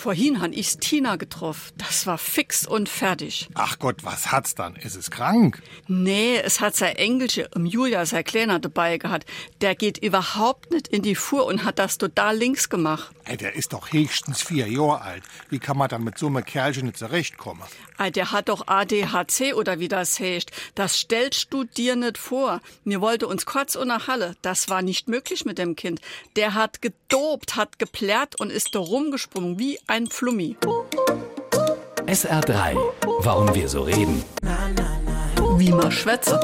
Vorhin han ich's Tina getroffen. Das war fix und fertig. Ach Gott, was hat's dann? Ist es krank? Nee, es hat sein Engelche im Julia, sein Kleiner dabei gehabt. Der geht überhaupt nicht in die Fuhr und hat das total links gemacht. Ey, der ist doch höchstens vier Jahre alt. Wie kann man dann mit so einem Kerlchen nicht zurechtkommen? Ey, der hat doch ADHC oder wie das heißt. Das stellst du dir nicht vor. Mir wollte uns kurz unter Halle. Das war nicht möglich mit dem Kind. Der hat gedobt, hat geplärrt und ist da rumgesprungen wie ein Flummi. SR3. Warum wir so reden. Wie man schwätze.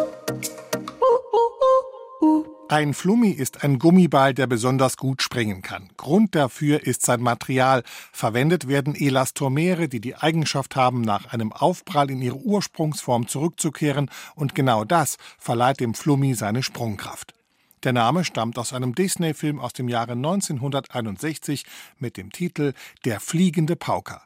Ein Flummi ist ein Gummiball, der besonders gut springen kann. Grund dafür ist sein Material. Verwendet werden Elastomere, die die Eigenschaft haben, nach einem Aufprall in ihre Ursprungsform zurückzukehren und genau das verleiht dem Flummi seine Sprungkraft. Der Name stammt aus einem Disney-Film aus dem Jahre 1961 mit dem Titel Der fliegende Pauker.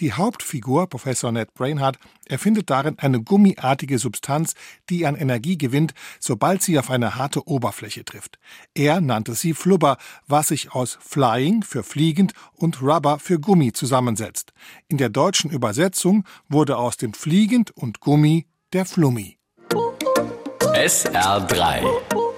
Die Hauptfigur, Professor Ned Brainhard, erfindet darin eine gummiartige Substanz, die an Energie gewinnt, sobald sie auf eine harte Oberfläche trifft. Er nannte sie Flubber, was sich aus Flying für fliegend und Rubber für Gummi zusammensetzt. In der deutschen Übersetzung wurde aus dem Fliegend und Gummi der Flummi. SR3